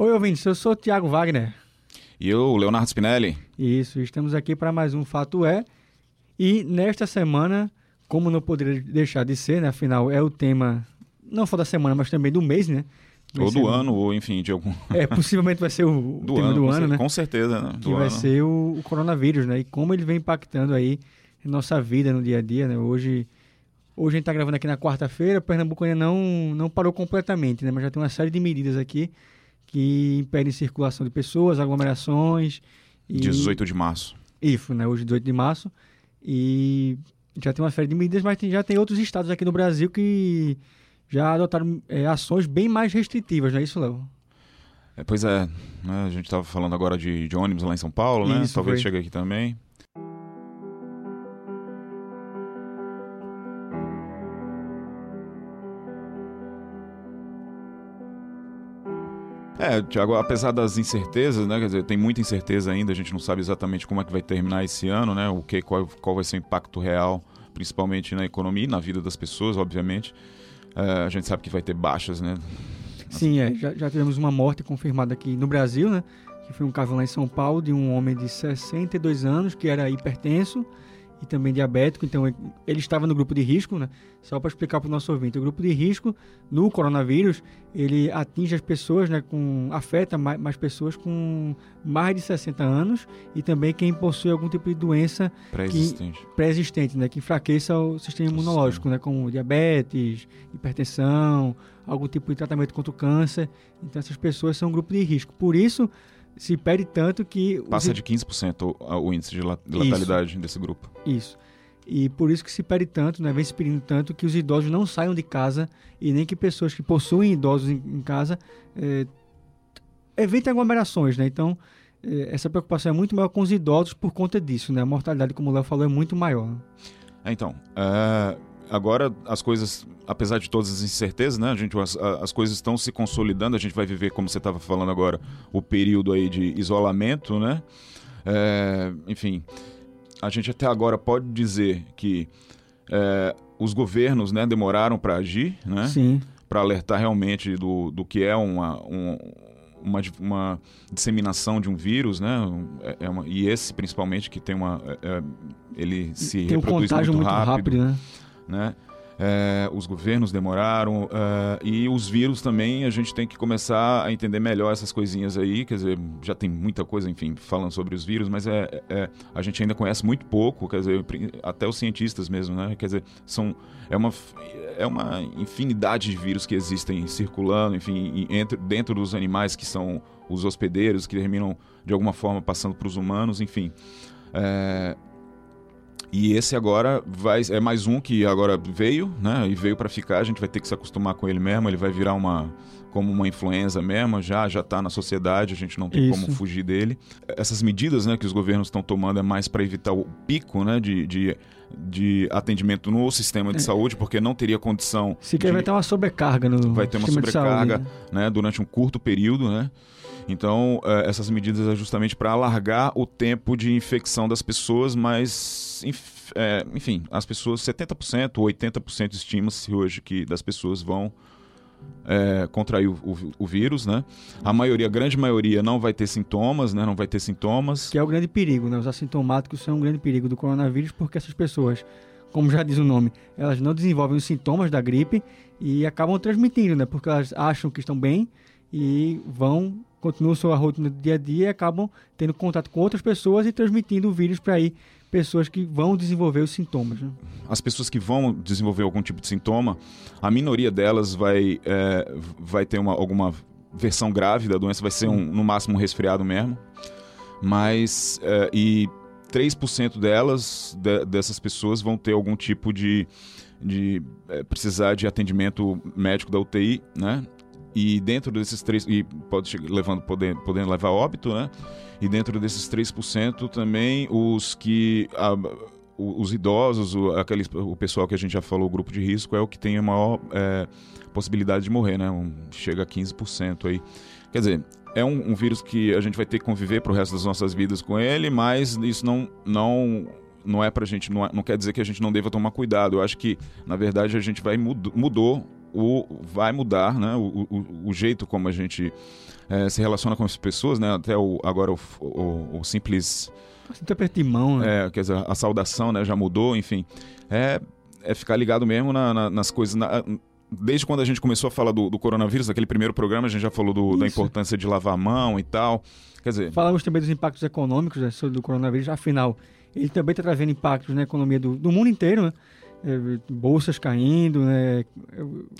Oi, ouvintes, eu sou o Thiago Wagner. E eu, Leonardo Spinelli. Isso, estamos aqui para mais um Fato É. E nesta semana, como não poderia deixar de ser, né? Afinal, é o tema, não só da semana, mas também do mês, né? Vai ou do ano, ou enfim, de algum. É, possivelmente vai ser o do tema ano, do ano, né? Com certeza, né? que Do vai ano. ser o, o coronavírus, né? E como ele vem impactando aí nossa vida no dia a dia, né? Hoje, hoje a gente tá gravando aqui na quarta-feira, Pernambuco ainda não, não parou completamente, né? Mas já tem uma série de medidas aqui que impedem circulação de pessoas, aglomerações. E... 18 de março. Isso, né? Hoje, 18 de março. E já tem uma série de medidas, mas tem- já tem outros estados aqui no Brasil que já adotaram é, ações bem mais restritivas, não é isso, Léo? É, pois é, né, a gente estava falando agora de, de ônibus lá em São Paulo, né? Isso, Talvez foi. chegue aqui também. É, Tiago, apesar das incertezas, né? Quer dizer, tem muita incerteza ainda, a gente não sabe exatamente como é que vai terminar esse ano, né? O que, qual, qual vai ser o impacto real, principalmente na economia e na vida das pessoas, obviamente. É, a gente sabe que vai ter baixas, né? Sim, é, já, já tivemos uma morte confirmada aqui no Brasil, né? Que foi um caso lá em São Paulo de um homem de 62 anos que era hipertenso e também diabético, então ele- estava no grupo de risco, né? Só para explicar para o nosso ouvinte, o grupo de risco no coronavírus, ele atinge as pessoas, né, com afeta mais, mais pessoas com mais de 60 anos e também quem possui algum tipo de doença Pré-existente. pré-existente, né, que enfraqueça o sistema imunológico, né, como diabetes, hipertensão, algum tipo de tratamento contra o câncer. Então essas pessoas são um grupo de risco. Por isso se pede tanto que os Passa i- de 15% o, o índice de la- de Isso. letalidade desse grupo. isso. E por isso que se pede tanto, né, vem se pedindo tanto que os idosos não saiam de casa e nem que pessoas que possuem idosos em, em casa eh, evitem aglomerações, né? Então eh, essa preocupação é muito maior com os idosos por conta disso, né? A mortalidade, como o Léo falou, é muito maior. É, então, é, agora as coisas, apesar de todas as incertezas, né, a gente, as, as coisas estão se consolidando, a gente vai viver, como você estava falando agora, o período aí de isolamento, né? É, enfim, a gente até agora pode dizer que é, os governos né, demoraram para agir, né? Sim. para alertar realmente do, do que é uma, um- uma, uma disseminação de um vírus, né? É, é uma- e esse principalmente que tem uma, é, é, ele se Tem um reproduz contágio muito, muito rápido, né? Né? É, os governos demoraram é, e os vírus também a gente tem que começar a entender melhor essas coisinhas aí, quer dizer, já tem muita coisa, enfim, falando sobre os vírus, mas é, é- a gente ainda conhece muito pouco, quer dizer, até os cientistas mesmo, né? Quer dizer, são é uma é uma infinidade de vírus que existem circulando, enfim, entre, dentro dos animais que são os hospedeiros que terminam de alguma forma passando para os humanos, enfim. É, e esse agora vai é mais um que agora veio, né? E veio para ficar. A gente vai ter que se acostumar com ele mesmo. Ele vai virar uma como uma influenza mesmo. Já já está na sociedade. A gente não tem Isso. como fugir dele. Essas medidas, né, que os governos estão tomando é mais para evitar o pico, né, de, de, de atendimento no sistema de É. saúde, porque não teria condição. Se de- quer vai ter uma sobrecarga no vai ter uma de saúde, sobrecarga né? né, durante um curto período, né? Então, eh, essas medidas é justamente para alargar o tempo de infecção das pessoas, mas, eh, enfim, as pessoas, 70% ou 80% estima-se hoje que das pessoas vão eh, contrair o, o- o vírus, né? A maioria, a grande maioria, não vai ter sintomas, né? Não vai ter sintomas. Que é o grande perigo, né? Os assintomáticos são um grande perigo do coronavírus porque essas pessoas, como já diz o nome, elas não desenvolvem os sintomas da gripe e acabam transmitindo, né? Porque elas acham que estão bem e vão, continuam sua rotina do dia a dia e acabam tendo contato com outras pessoas e transmitindo o vírus para aí pessoas que vão desenvolver os sintomas, né? as pessoas que vão desenvolver algum tipo de sintoma, a minoria delas vai, é, vai ter uma, alguma versão grave da doença, vai ser um, no máximo um resfriado mesmo. Mas, é, e 3% delas, de- dessas pessoas, vão ter algum tipo de, de é, precisar de atendimento médico da UTI, né? E dentro desses três, e pode levando, podendo, podendo levar a óbito, né? E dentro desses 3% também os que. a- o- os idosos, o, aqueles, o pessoal que a gente já falou, o grupo de risco, é o que tem a maior é, possibilidade de morrer, né? Um- chega a 15% aí. Quer dizer, é um, um vírus que a gente vai ter que conviver pro resto das nossas vidas com ele, mas isso não, não, não é pra gente, não, é- não quer dizer que a gente não deva tomar cuidado. Eu acho que, na verdade, a gente vai mud, mudou o, vai mudar né, o, o, o jeito como a gente é, se relaciona com as pessoas, né? Até o, agora o, o, o simples... Intérprete de mão, né? É, quer dizer, a saudação né, já mudou, enfim. É, é ficar ligado mesmo na, na, nas coisas... Na, desde quando a gente começou a falar do, do coronavírus, aquele primeiro programa, a gente já falou do, da importância de lavar a mão e tal. Quer dizer... Falamos também dos impactos econômicos né, do coronavírus, afinal, ele também está trazendo impactos na economia do, do mundo inteiro, né? É, bolsas caindo, né?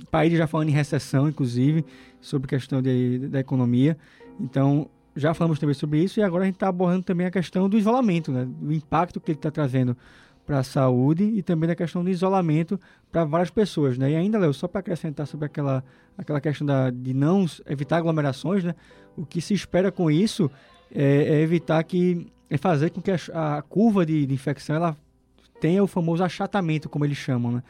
país já falando em recessão, inclusive, sobre questão de, da economia. Então, já falamos também sobre isso e agora a gente está abordando também a questão do isolamento, né? do impacto que ele está trazendo para a saúde e também da questão do isolamento para várias pessoas. Né? E ainda, Léo, só para acrescentar sobre aquela, aquela questão da, de não evitar aglomerações, né? o que se espera com isso é, é evitar que é fazer com que a, a curva de, de, infecção ela tenha o famoso achatamento, como eles chamam, né?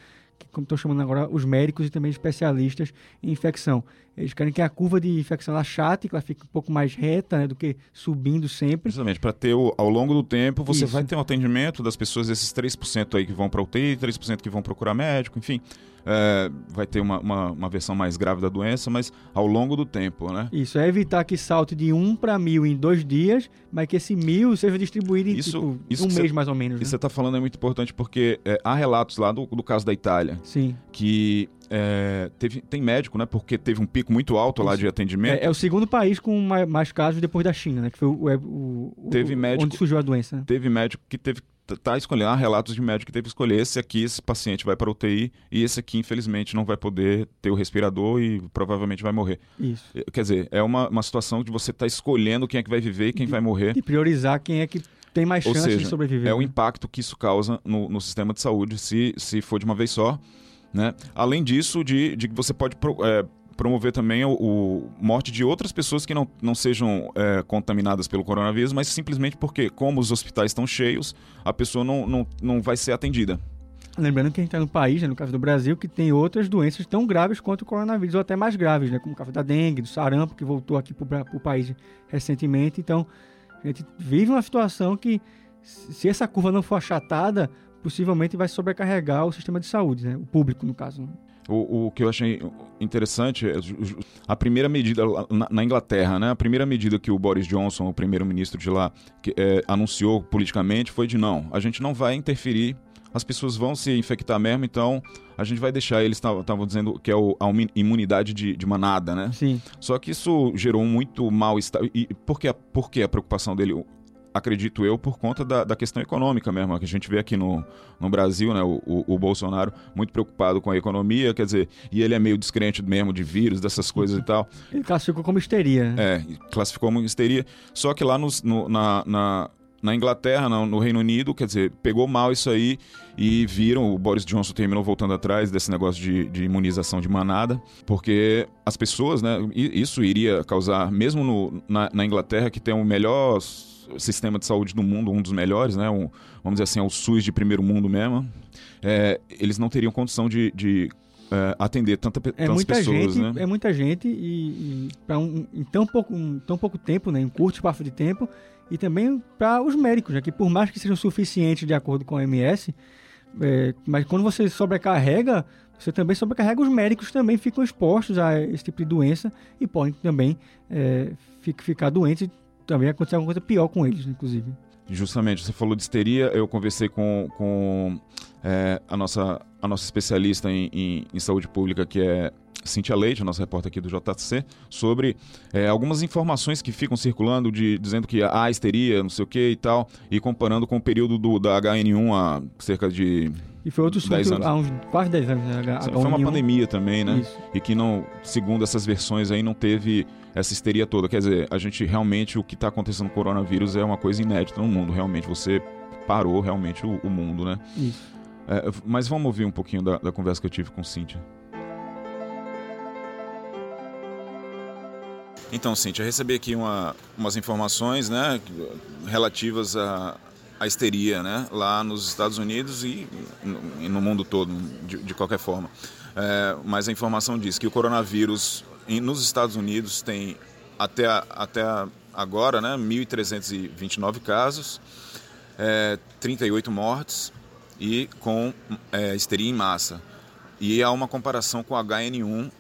Como estão chamando agora os médicos e também especialistas em infecção. Eles querem que a curva de infecção achate, que ela fique um pouco mais reta né, do que subindo sempre. Exatamente, para ter o, ao longo do tempo, você Isso. vai ter um atendimento das pessoas, esses 3% aí que vão para UTI, 3% que vão procurar médico, enfim é, vai ter uma, uma, uma, versão mais grave da doença, mas ao longo do tempo, né? Isso, é evitar que salte de 1 para mil em dois dias, mas que esse mil seja distribuído em isso, tipo, isso um mês cê, mais ou menos. Isso né? você está falando é muito importante porque é, há relatos lá do, do caso da Itália. Sim. Que é, teve, tem médico, né? Porque teve um pico muito alto lá de atendimento. É, é, o segundo país com mais, mais, casos depois da China, né? Que foi o, o, teve médico, onde surgiu a doença. Né? Teve médico que teve tá escolhendo há relatos de médico que teve que escolher esse aqui, esse paciente vai para UTI e esse aqui, infelizmente, não vai poder ter o respirador e provavelmente vai morrer. Isso. Quer dizer, é uma, uma situação de você estar tá escolhendo quem é que vai viver e quem de, vai morrer. E priorizar quem é que tem mais chance seja, de sobreviver. É o né? impacto que isso causa no, no sistema de saúde se, se for de uma vez só. Né? Além disso, de, de que você pode é, promover também o, o, morte de outras pessoas que não, não sejam é, contaminadas pelo coronavírus, mas simplesmente porque, como os hospitais estão cheios, a pessoa não, não, não vai ser atendida. Lembrando que a gente está no país, né, no caso do Brasil, que tem outras doenças tão graves quanto o coronavírus, ou até mais graves, né, como o caso da dengue, do sarampo, que voltou aqui para o país recentemente. Então, a gente vive uma situação que, se essa curva não for achatada, possivelmente vai sobrecarregar o sistema de saúde, né, o público, no caso. Né? O, o que eu achei interessante é a primeira medida na, na, Inglaterra, né? A primeira medida que o Boris Johnson, o primeiro-ministro de lá, que, é, anunciou politicamente foi de não, a gente não vai interferir, as pessoas vão se infectar mesmo, então a gente vai deixar. Eles estavam dizendo que é o, a imunidade de, de, manada, né? Sim. Só que isso gerou muito mal-estar. E por que, por que a preocupação dele? Acredito eu, por conta da, da, questão econômica mesmo, que a gente vê aqui no, no Brasil, né, o, o, o, Bolsonaro muito preocupado com a economia, quer dizer, e ele é meio descrente mesmo de vírus, dessas coisas e tal. Ele classificou como histeria. É, classificou como histeria, só que lá no, no na, na, na, Inglaterra, no, no Reino Unido, quer dizer, pegou mal isso aí e viram, o Boris Johnson terminou voltando atrás desse negócio de, de imunização de manada, porque as pessoas, né, isso iria causar, mesmo no, na, na Inglaterra, que tem o melhor sistema de saúde do mundo, um dos melhores, né? Um, vamos dizer assim, é o SUS de primeiro mundo mesmo. É, eles não teriam condição de, de é, atender tanta, é tantas muita pessoas, gente, né? É muita gente e, e um, em tão pouco, um, tão pouco tempo, né? Em curto espaço de tempo e também para os médicos, né? Que por mais que sejam suficientes de acordo com a OMS, é, mas quando você sobrecarrega, você também sobrecarrega os médicos também ficam expostos a esse tipo de doença e podem também é, ficar doentes também aconteceu alguma coisa pior com eles, inclusive. Justamente, você falou de histeria, eu conversei com, com é, a, nossa, a nossa especialista em, em, em, saúde pública, que é Cintia Leite, nossa repórter aqui do JC, sobre é, algumas informações que ficam circulando, de, dizendo que há histeria, não sei o que e tal, e comparando com o período do, da HN1 há cerca de e foi outro surto há uns quase 10 anos. Né? Foi uma pandemia também, né? Isso. E que não, segundo essas versões aí, não teve essa histeria toda. Quer dizer, a gente realmente, o que está acontecendo com o coronavírus é uma coisa inédita no mundo. Realmente, você parou realmente o, o mundo, né? Isso. É, mas vamos ouvir um pouquinho da, da conversa que eu tive com Cíntia. Então, Cíntia, recebi aqui uma, umas informações né, relativas a, a histeria né, lá nos Estados Unidos e no, mundo todo, de, de qualquer forma. É, mas a informação diz que o coronavírus nos Estados Unidos tem até, até agora né, 1.329 casos, é, 38 mortes e com é, histeria em massa. E há uma comparação com o HN1,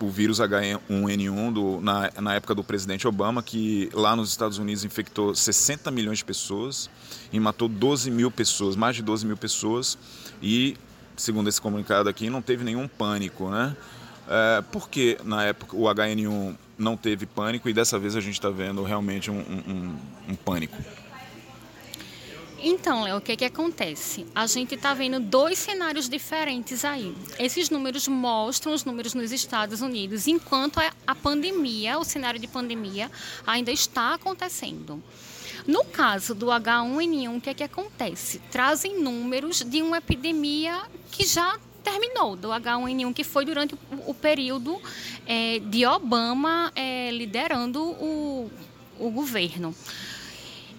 o vírus H1N1 do, na, na época do presidente Obama, que lá nos Estados Unidos infectou 60 milhões de pessoas e matou 12 mil pessoas, mais de 12 mil pessoas. E, segundo esse comunicado aqui, não teve nenhum pânico, né? É, por que na época o HN1 não teve pânico e dessa vez a gente está vendo realmente um, um, um pânico? Então, Léo, o que, que acontece? A gente está vendo dois cenários diferentes aí. Esses números mostram os números nos Estados Unidos, enquanto a pandemia, o cenário de pandemia, ainda está acontecendo. No caso do H1N1, o que, que acontece? Trazem números de uma epidemia que já terminou, do H1N1, que foi durante o, período é, de Obama é, liderando o, o governo.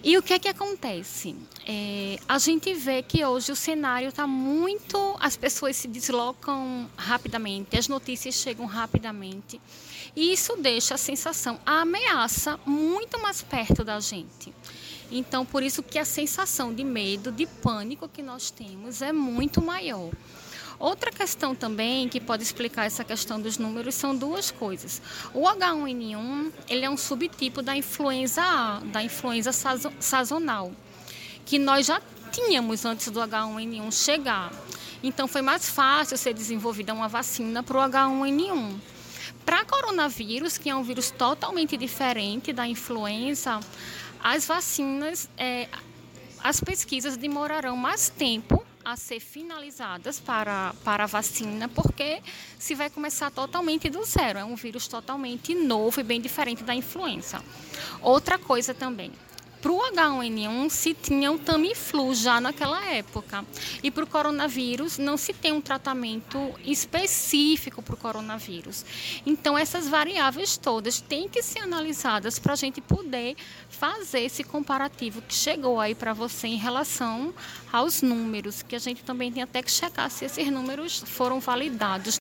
E o que é que acontece? É, a gente vê que hoje o cenário está muito. As pessoas se deslocam rapidamente, as notícias chegam rapidamente. E isso deixa a sensação, a ameaça muito mais perto da gente. Então, por isso que a sensação de medo, de pânico que nós temos é muito maior. Outra questão também que pode explicar essa questão dos números são duas coisas. O H1N1 ele é um subtipo da influenza A, da influenza sazonal, que nós já tínhamos antes do H1N1 chegar. Então foi mais fácil ser desenvolvida uma vacina para o H1N1. Para coronavírus, que é um vírus totalmente diferente da influenza, as vacinas, é, as pesquisas demorarão mais tempo a ser finalizadas para, para a vacina, porque se vai começar totalmente do zero. É um vírus totalmente novo e bem diferente da influenza. Outra coisa também, para o H1N1 se tinha o Tamiflu já naquela época. E para o coronavírus não se tem um tratamento específico para o coronavírus. Então essas variáveis todas têm que ser analisadas para a gente poder fazer esse comparativo que chegou aí para você em relação aos números, que a gente também tem até que checar se esses números foram validados.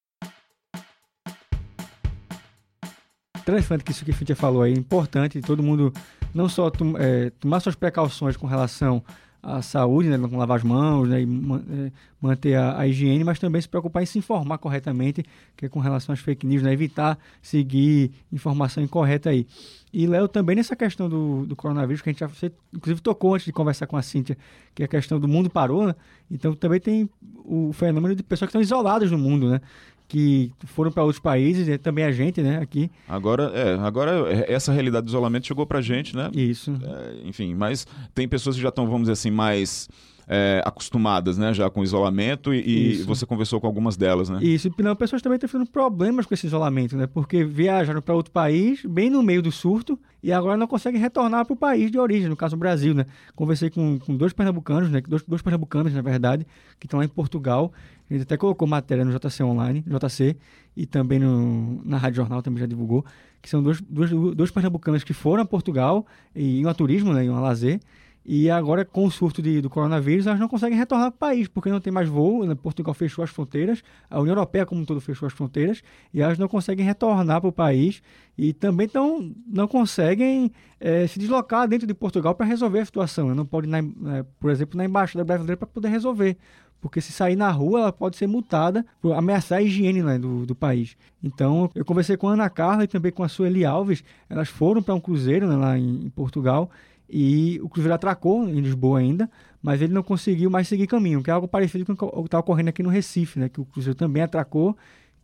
Interessante que isso que a Fítia falou aí, é importante todo mundo não só é, tomar suas precauções com relação à saúde, né, com lavar as mãos né, e é, manter a, a, higiene, mas também se preocupar em se informar corretamente, que é com relação às fake news, né, evitar seguir informação incorreta aí. E Léo, também nessa questão do, do coronavírus, que a gente já, você, inclusive tocou antes de conversar com a Cíntia, que é a questão do mundo parou, né? Então também tem o fenômeno de pessoas que estão isoladas no mundo, né? Que foram para outros países, e também a gente, né, aqui. Agora, é, agora é, essa realidade do isolamento chegou para a gente, né? Isso. É, enfim, mas tem pessoas que já estão, vamos dizer assim, mais é, acostumadas, né, já com isolamento e, e, você conversou com algumas delas, né? Isso, e não, pessoas também estão tendo problemas com esse isolamento, né? Porque viajaram para outro país, bem no meio do surto, e agora não conseguem retornar para o país de origem, no caso o Brasil, né? Conversei com, com dois pernambucanos, né? Dois, dois pernambucanos, na verdade, que estão lá em Portugal, gente até colocou matéria no JC Online, JC, e também no, na Rádio Jornal também já divulgou, que são dois, dois, dois pernambucanos que foram a Portugal e iam a turismo, né, iam a lazer, e agora, com o surto de, do coronavírus, elas não conseguem retornar para o país, porque não tem mais voo. Né? Portugal fechou as fronteiras, a União Europeia, como um todo, fechou as fronteiras, e elas não conseguem retornar para o país. E também tão, não conseguem é, se deslocar dentro de Portugal para resolver a situação. Né? Não pode, na, é, por exemplo, na Embaixada Brasileira para poder resolver porque se sair na rua ela pode ser multada por ameaçar a higiene né, do, do país. Então eu conversei com a Ana Carla e também com a Sueli Alves, elas foram para um cruzeiro né, lá em, em, Portugal e o cruzeiro atracou em Lisboa ainda, mas ele não conseguiu mais seguir caminho, que é algo parecido com o que está ocorrendo aqui no Recife, né, que o cruzeiro também atracou,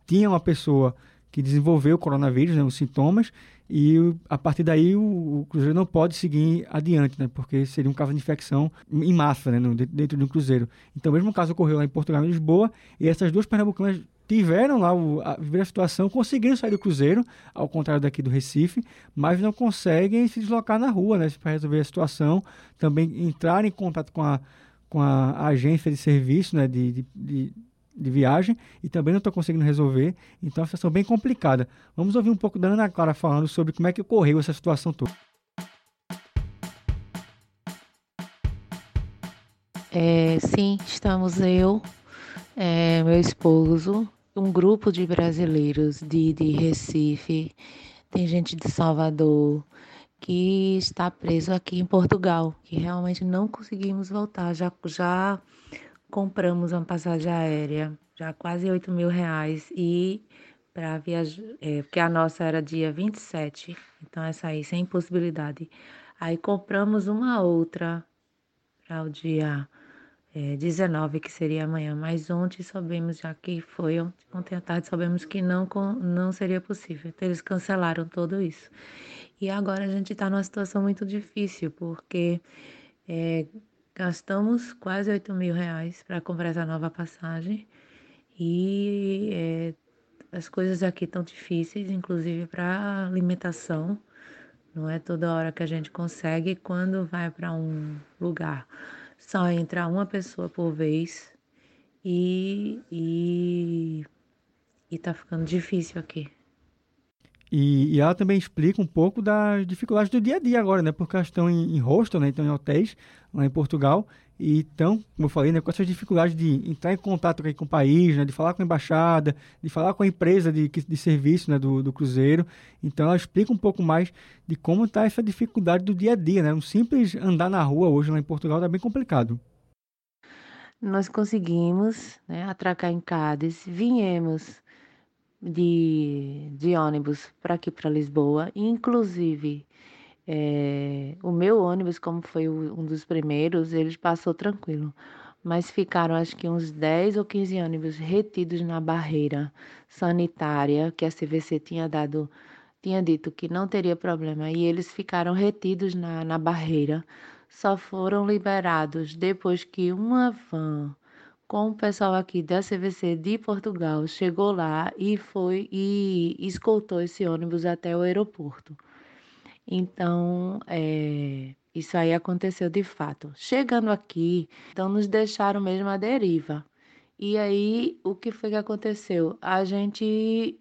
tinha uma pessoa que desenvolveu o coronavírus, né, os sintomas, e a partir daí o, o, cruzeiro não pode seguir adiante, né? Porque seria um caso de infecção em massa, né? No, dentro de um cruzeiro. Então, o mesmo caso ocorreu lá em Portugal e Lisboa, e essas duas pernambucanas tiveram lá o, a, a situação, conseguiram sair do cruzeiro, ao contrário daqui do Recife, mas não conseguem se deslocar na rua, né? Para resolver a situação, também entrar em contato com a, com a agência de serviço, né? de, de, de de viagem e também não estou conseguindo resolver. Então, é uma situação bem complicada. Vamos ouvir um pouco da Ana Clara falando sobre como é que ocorreu essa situação toda. É, sim, estamos eu, é, meu esposo, um grupo de brasileiros de, de Recife, tem gente de Salvador que está preso aqui em Portugal, que realmente não conseguimos voltar. Já, já compramos uma passagem aérea, já quase 8 mil reais, e para viajar, é, porque a nossa era dia 27, então essa aí sem possibilidade. Aí compramos uma outra para o dia é, 19, que seria amanhã, mas ontem soubemos já que foi, ontem à tarde soubemos que não, não seria possível, então eles cancelaram tudo isso. E agora a gente está numa situação muito difícil, porque é, gastamos quase 8 mil reais para comprar essa nova passagem e é, as coisas aqui estão difíceis, inclusive para alimentação. Não é toda hora que a gente consegue. Quando vai para um lugar, só entra uma pessoa por vez e, e, e tá ficando difícil aqui. E, e, ela também explica um pouco das dificuldades do dia a dia agora, né? Porque elas estão em, em hostel, né? Então em hotéis lá em Portugal. E então, como eu falei, né? Com essas dificuldades de entrar em contato com o país, né? De falar com a embaixada, de falar com a empresa de, de serviço né? do, do cruzeiro. Então ela explica um pouco mais de como está essa dificuldade do dia a dia, né? Um simples andar na rua hoje lá em Portugal está bem complicado. Nós conseguimos né, atracar em Cádiz, viemos de, de ônibus para aqui para Lisboa, inclusive é, o meu ônibus, como foi um dos primeiros, ele passou tranquilo, mas ficaram acho que uns 10 ou 15 ônibus retidos na barreira sanitária que a CVC tinha dado, tinha dito que não teria problema, e eles ficaram retidos na, na barreira, só foram liberados depois que uma van com o pessoal aqui da CVC de Portugal chegou lá e foi e escoltou esse ônibus até o aeroporto. Então, é, isso aí aconteceu de fato. Chegando aqui, então nos deixaram mesmo à deriva. E aí, o que foi que aconteceu? A gente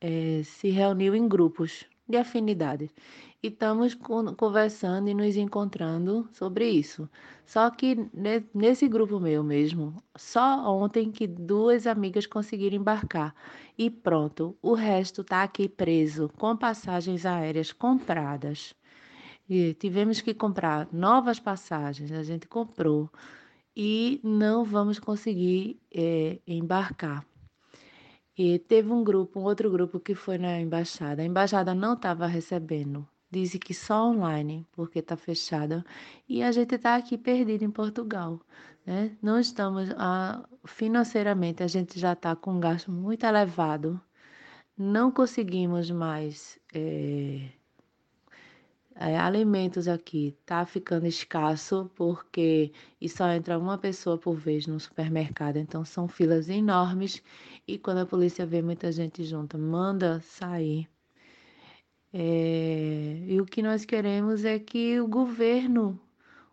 é, se reuniu em grupos de afinidade e estamos conversando e nos encontrando sobre isso. Só que nesse grupo meu mesmo, só ontem que duas amigas conseguiram embarcar e pronto, o resto está aqui preso com passagens aéreas compradas. E tivemos que comprar novas passagens, a gente comprou e não vamos conseguir é, embarcar. E teve um grupo, um outro grupo que foi na embaixada. A embaixada não estava recebendo Dizem que só online, porque está fechada. E a gente está aqui perdido em Portugal. Né? Não estamos. Ah, financeiramente, a gente já está com um gasto muito elevado. Não conseguimos mais. É, é, alimentos aqui está ficando escasso porque e só entra uma pessoa por vez no supermercado, então são filas enormes e quando a polícia vê muita gente junta, manda sair. É, e o que nós queremos é que o governo,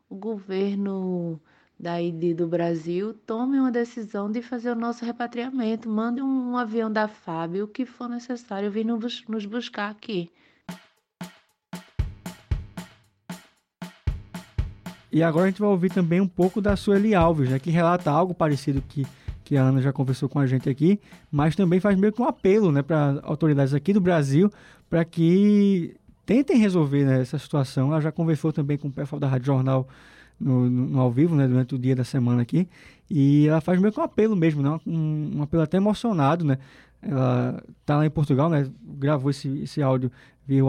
o governo daí do Brasil, tome uma decisão de fazer o nosso repatriamento, mande um, um avião da FAB, o que for necessário, vir nos, nos buscar aqui. E agora a gente vai ouvir também um pouco da Sueli Alves, né, que relata algo parecido que que a Ana já conversou com a gente aqui, mas também faz meio que um apelo né, para autoridades aqui do Brasil para que tentem resolver né, essa situação. Ela já conversou também com o pessoal da Rádio Jornal no, no, no, ao vivo, né, durante o dia da semana aqui, e ela faz meio que um apelo mesmo, né, um, um apelo até emocionado, né, ela tá lá em Portugal, né, gravou esse, esse áudio via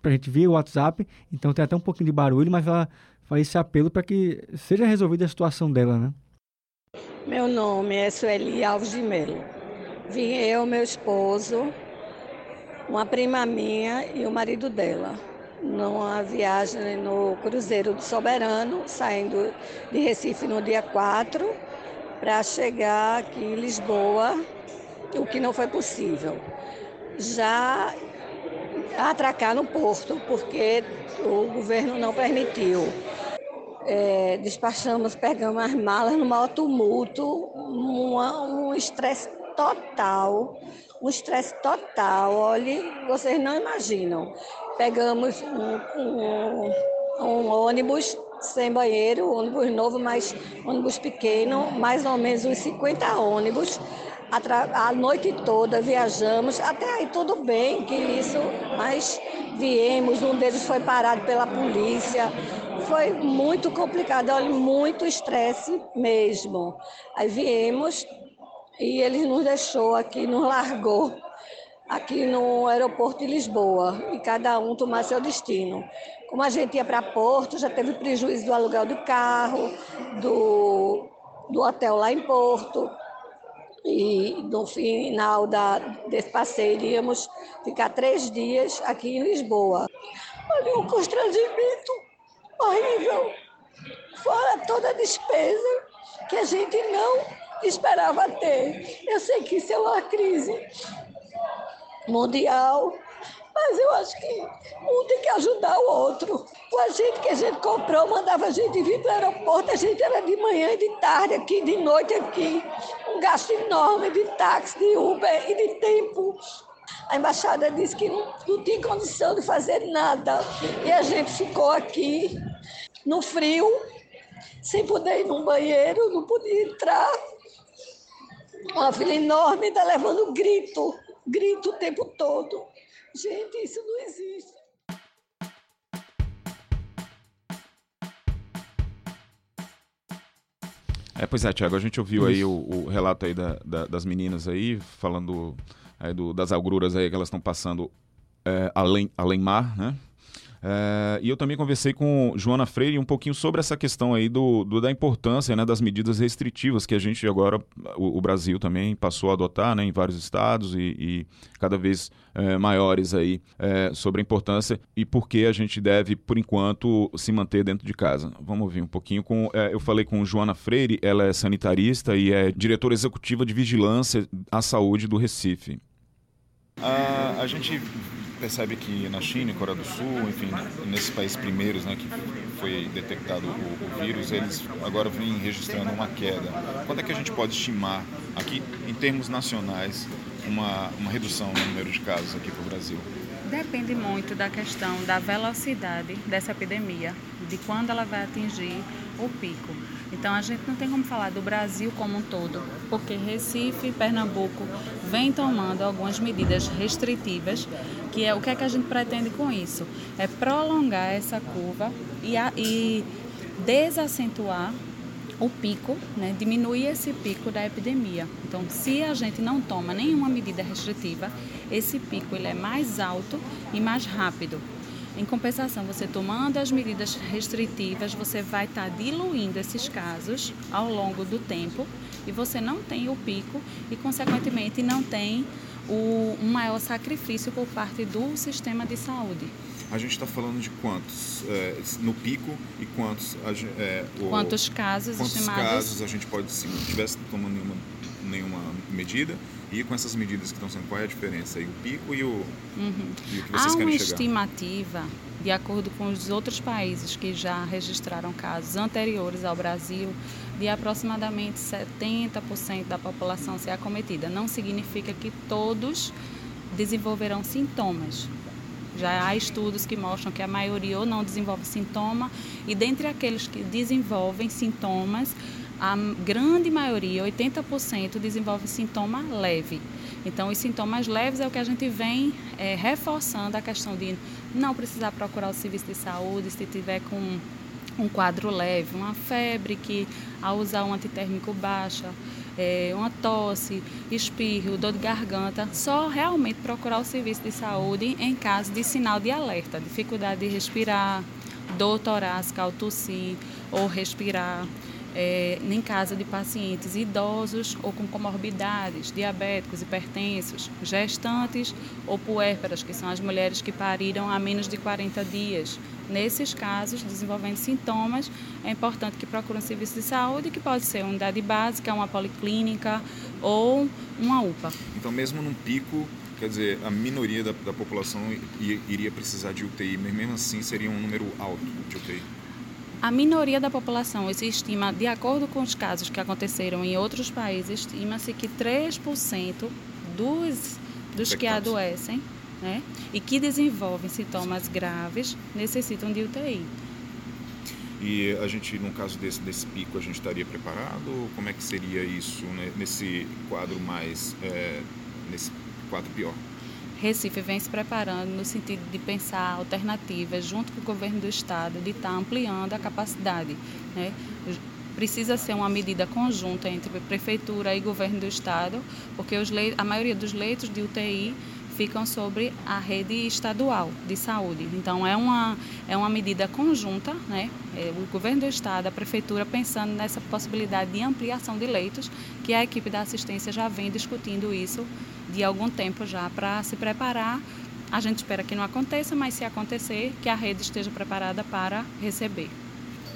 pra gente via o WhatsApp, então tem até um pouquinho de barulho, mas ela faz esse apelo para que seja resolvida a situação dela, né. Meu nome é Sueli Alves de Melo. Vim eu, meu esposo, uma prima minha e o marido dela, numa viagem no Cruzeiro do Soberano, saindo de Recife no dia 4, para chegar aqui em Lisboa, o que não foi possível. Já atracar no porto, porque o governo não permitiu é, despachamos, pegamos as malas no maior tumulto, um estresse total, um estresse total, olhe, vocês não imaginam. Pegamos um, um, um ônibus sem banheiro, ônibus novo, mas ônibus pequeno, mais ou menos uns 50 ônibus. A, a noite toda viajamos, até aí tudo bem que isso, mas viemos, um deles foi parado pela polícia, foi muito complicado, olha, muito estresse mesmo. Aí viemos e ele nos deixou aqui, nos largou aqui no aeroporto de Lisboa e cada um tomar seu destino. Como a gente ia para Porto, já teve prejuízo do aluguel do carro, do, do hotel lá em Porto. E no final da, desse passeio íamos ficar três dias aqui em Lisboa. Olha, um constrangimento horrível, fora toda a despesa que a gente não esperava ter. Eu sei que isso é uma crise mundial, mas eu acho que um tem que ajudar o outro. O agente que a gente comprou mandava a gente vir para o aeroporto, a gente era de manhã e de tarde aqui, de noite aqui. Um gasto enorme de táxi, de Uber e de tempo. A embaixada disse que não, não tinha condição de fazer nada. E a gente ficou aqui no frio, sem poder ir num banheiro, não podia entrar. Uma fila enorme, está levando grito, grito o tempo todo. Gente, isso não existe. É, pois é, Tiago, a gente ouviu isso. aí o, o, relato aí da, da, das meninas aí, falando aí do, das agruras aí que elas estão passando é, além, além mar, né? É, e eu também conversei com Joana Freire um pouquinho sobre essa questão aí do, do da importância né, das medidas restritivas que a gente agora, o, o Brasil também passou a adotar né, em vários estados e, e cada vez é, maiores aí é, sobre a importância e por que a gente deve, por enquanto, se manter dentro de casa. Vamos ouvir um pouquinho com. É, eu falei com Joana Freire, ela é sanitarista e é diretora executiva de vigilância à saúde do Recife. A, a gente percebe que na China, Coreia do Sul, enfim, nesses países primeiros né, que foi detectado o, o, vírus, eles agora vêm registrando uma queda. Quando é que a gente pode estimar, aqui em termos nacionais, uma, uma redução no número de casos aqui para o Brasil? Depende muito da questão da velocidade dessa epidemia, de quando ela vai atingir o pico. Então a gente não tem como falar do Brasil como um todo, porque Recife e Pernambuco vem tomando algumas medidas restritivas, que é o que é que a gente pretende com isso? É prolongar essa curva e, a, e desacentuar o pico, né, diminuir esse pico da epidemia. Então, se a gente não toma nenhuma medida restritiva, esse pico ele é mais alto e mais rápido. Em compensação, você tomando as medidas restritivas, você vai estar tá diluindo esses casos ao longo do tempo e você não tem o pico e, consequentemente, não tem o, um maior sacrifício por parte do sistema de saúde. A gente está falando de quantos é, no pico e quantos é, o, quantos casos quantos estimados? casos a gente pode se não tivesse tomando nenhuma nenhuma medida e com essas medidas que estão sendo, qual é a diferença? aí o pico e o, uhum. e o que vocês Há querem uma estimativa, de acordo com os outros países que já registraram casos anteriores ao Brasil, de aproximadamente 70% da população ser acometida. Não significa que todos desenvolverão sintomas. Já há estudos que mostram que a maioria ou não desenvolve sintoma, e dentre aqueles que desenvolvem sintomas, a grande maioria, 80%, desenvolve sintoma leve. Então, os sintomas leves é o que a gente vem é, reforçando a questão de não precisar procurar o serviço de saúde se tiver com um quadro leve, uma febre que, ao usar um antitérmico baixa, é, uma tosse, espirro, dor de garganta, só realmente procurar o serviço de saúde em caso de sinal de alerta, dificuldade de respirar, dor torácica ao tossir ou respirar é, em casa de pacientes idosos ou com comorbidades, diabéticos, hipertensos, gestantes ou puérperas, que são as mulheres que pariram há menos de 40 dias. Nesses casos, desenvolvendo sintomas, é importante que procurem um serviço de saúde, que pode ser uma unidade básica, uma policlínica ou uma UPA. Então, mesmo num pico, quer dizer, a minoria da, da população iria precisar de UTI, mas mesmo assim seria um número alto de UTI? A minoria da população se estima, de acordo com os casos que aconteceram em outros países, estima-se que 3% dos, dos que adoecem né, e que desenvolvem sintomas graves necessitam de UTI. E a gente, no caso desse, desse pico, a gente estaria preparado? Como é que seria isso né, nesse quadro mais, é, nesse quadro pior? Recife vem se preparando no sentido de pensar alternativas junto com o governo do estado, de estar tá ampliando a capacidade. Né? Precisa ser uma medida conjunta entre prefeitura e governo do estado, porque os a maioria dos leitos de UTI ficam sobre a rede estadual de saúde. Então é uma, é uma medida conjunta, né? É, o governo do estado, a prefeitura pensando nessa possibilidade de ampliação de leitos, que a equipe da assistência já vem discutindo isso de algum tempo já para se preparar. A gente espera que não aconteça, mas se acontecer, que a rede esteja preparada para receber.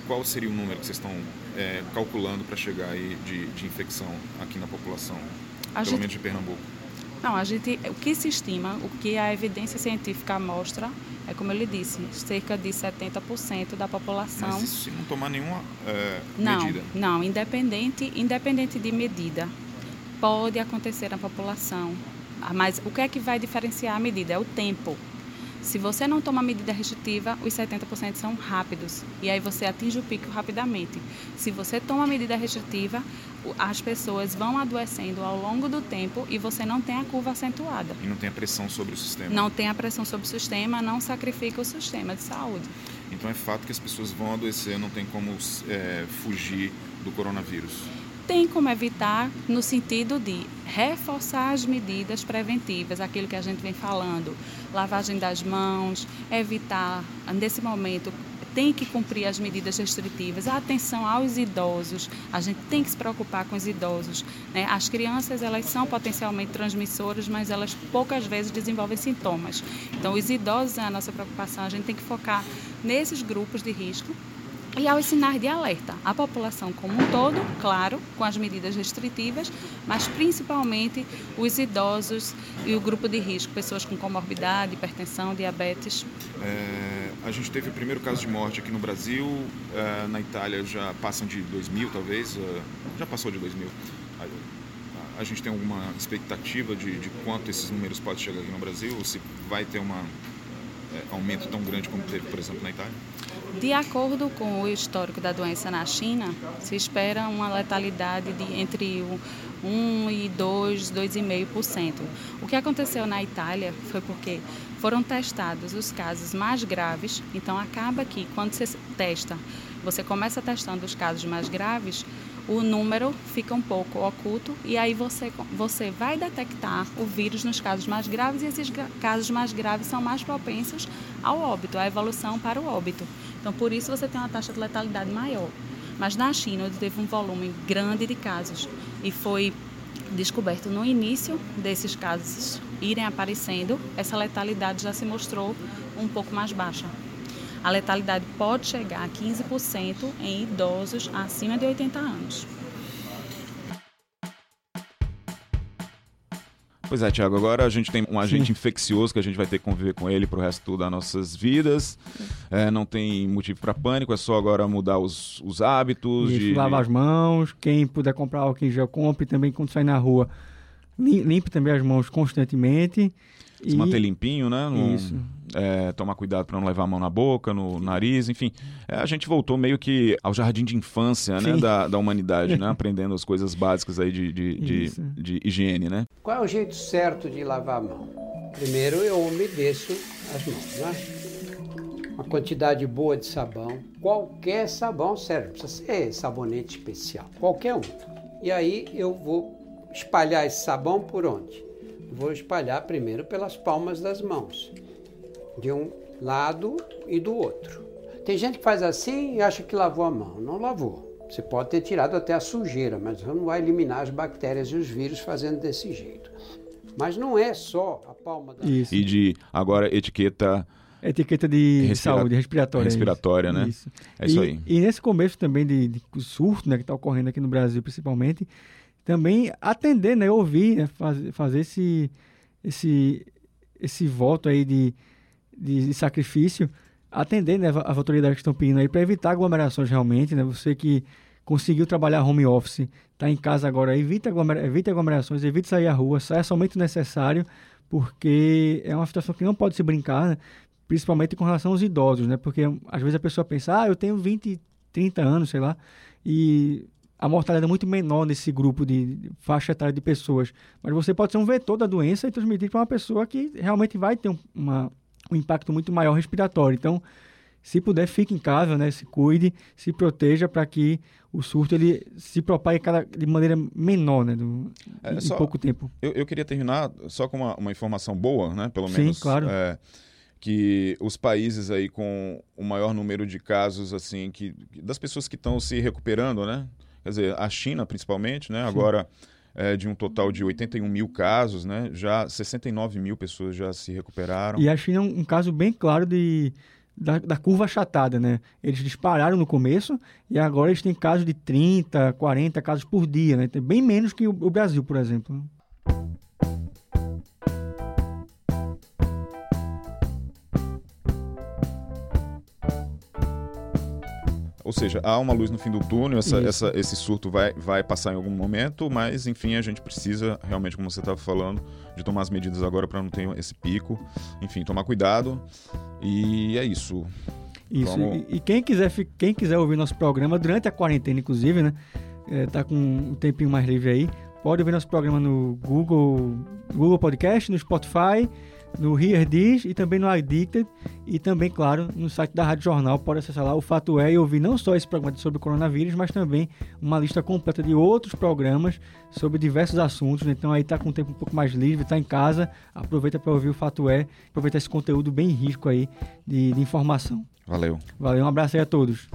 Qual seria o número que vocês estão é, calculando para chegar aí de, de infecção aqui na população, a pelo gente... menos de Pernambuco? Não, a gente, o que se estima, o que a evidência científica mostra, é como eu lhe disse, cerca de 70% da população. Mas isso se não tomar nenhuma é, não, medida? Não, independente, independente de medida, pode acontecer na população. Mas o que é que vai diferenciar a medida? É o tempo. Se você não toma medida restritiva, os 70% são rápidos e aí você atinge o pico rapidamente. Se você toma medida restritiva, as pessoas vão adoecendo ao longo do tempo e você não tem a curva acentuada. E não tem a pressão sobre o sistema. Não tem a pressão sobre o sistema, não sacrifica o sistema de saúde. Então é fato que as pessoas vão adoecer, não tem como é, fugir do coronavírus tem como evitar no sentido de reforçar as medidas preventivas, aquilo que a gente vem falando, lavagem das mãos, evitar, nesse momento, tem que cumprir as medidas restritivas, a atenção aos idosos, a gente tem que se preocupar com os idosos. Né? As crianças, elas são potencialmente transmissoras, mas elas poucas vezes desenvolvem sintomas. Então, os idosos é a nossa preocupação, a gente tem que focar nesses grupos de risco e aos sinais de alerta. A população como um todo, claro, com as medidas restritivas, mas principalmente os idosos e o grupo de risco, pessoas com comorbidade, hipertensão, diabetes. É, a gente teve o primeiro caso de morte aqui no Brasil, é, na Itália já passam de 2 mil, talvez, é, já passou de 2 mil. A, gente tem alguma expectativa de, de quanto esses números podem chegar aqui no Brasil? Ou se vai ter um é, aumento tão grande como teve, por exemplo, na Itália? De acordo com o histórico da doença na China, se espera uma letalidade de entre 1 e 2, 2,5%. O que aconteceu na Itália foi porque foram testados os casos mais graves, então acaba que quando você testa, você começa testando os casos mais graves, o número fica um pouco oculto e aí você, você vai detectar o vírus nos casos mais graves e esses casos mais graves são mais propensos ao óbito, à evolução para o óbito. Então, por isso você tem uma taxa de letalidade maior. Mas na China, onde teve um volume grande de casos e foi descoberto no início desses casos irem aparecendo, essa letalidade já se mostrou um pouco mais baixa. A letalidade pode chegar a 15% em idosos acima de 80 anos. Pois é, Tiago, agora a gente tem um agente Sim. infeccioso que a gente vai ter que conviver com ele pro resto das nossas vidas. É, não tem motivo para pânico, é só agora mudar os, os hábitos. Isso, de... lavar as mãos, quem puder comprar álcool em gel, compre também quando sair na rua. Limpe também as mãos constantemente. Se e... manter limpinho, né? Isso é, tomar cuidado para não levar a mão na boca, no nariz, enfim. É, a gente voltou meio que ao jardim de infância né, da, da humanidade, né? aprendendo as coisas básicas aí de, de, de, de, higiene, né? Qual é o jeito certo de lavar a mão? Primeiro eu umedeço as mãos, né? Uma quantidade boa de sabão. Qualquer sabão serve, não precisa ser sabonete especial, qualquer um. E aí eu vou espalhar esse sabão por onde? Vou espalhar primeiro pelas palmas das mãos de um lado e do outro. Tem gente que faz assim e acha que lavou a mão. Não lavou. Você pode ter tirado até a sujeira, mas não vai eliminar as bactérias e os vírus fazendo desse jeito. Mas não é só a palma da Isso. E de agora etiqueta etiqueta de Respira... saúde respiratória. Respiratória, isso. né? Isso. É isso e, aí. E nesse começo também de, de surto, né, que está ocorrendo aqui no Brasil principalmente, também atender, né, ouvir, né, fazer, fazer esse, esse, esse voto aí de, de, de sacrifício, atender né, as autoridades que estão pedindo aí para evitar aglomerações realmente, né? Você que conseguiu trabalhar home office, está em casa agora, evite, aglomera evite aglomerações, evite sair à rua, saia somente o necessário, porque é uma situação que não pode se brincar, né? principalmente com relação aos idosos, né? Porque às vezes a pessoa pensa, ah, eu tenho 20, 30 anos, sei lá, e a mortalidade é muito menor nesse grupo de, faixa etária de pessoas. Mas você pode ser um vetor da doença e transmitir para uma pessoa que realmente vai ter um, uma, um impacto muito maior respiratório. Então, se puder, fique em casa, né? Se cuide, se proteja para que o surto ele se propague cada, de maneira menor, né? Do, É, em só- pouco tempo. Eu, eu queria terminar só com uma, uma informação boa, né? Pelo Sim, menos. claro. é, que os países aí com o maior número de casos, assim, que das pessoas que estão se recuperando, né? Quer dizer, a China, principalmente, né? Agora, é, de um total de 81 mil casos, né? Já 69 mil pessoas já se recuperaram. E a China é um, caso bem claro de, da, da curva achatada, né? Eles dispararam no começo e agora eles têm casos de 30, 40 casos por dia, né? Tem bem menos que o, o Brasil, por exemplo. Ou seja, há uma luz no fim do túnel, essa, essa- esse surto vai, vai passar em algum momento, mas enfim, a gente precisa realmente, como você estava falando, de tomar as medidas agora para não ter esse pico. Enfim, tomar cuidado. E é isso. Isso. Vamos- E, e quem quiser, quem quiser ouvir nosso programa durante a quarentena, inclusive, né? É, tá com um tempinho mais livre aí. Pode ouvir nosso programa no Google, Google Podcast, no Spotify, no Here This e também no Addicted. E também, claro, no site da Rádio Jornal. Pode acessar lá o Fato É e ouvir não só esse programa sobre o coronavírus, mas também uma lista completa de outros programas sobre diversos assuntos. Então aí tá com o tempo um pouco mais livre, tá em casa, aproveita para ouvir o Fato É, aproveita esse conteúdo bem rico aí de- de informação. Valeu. Valeu, um abraço aí a todos.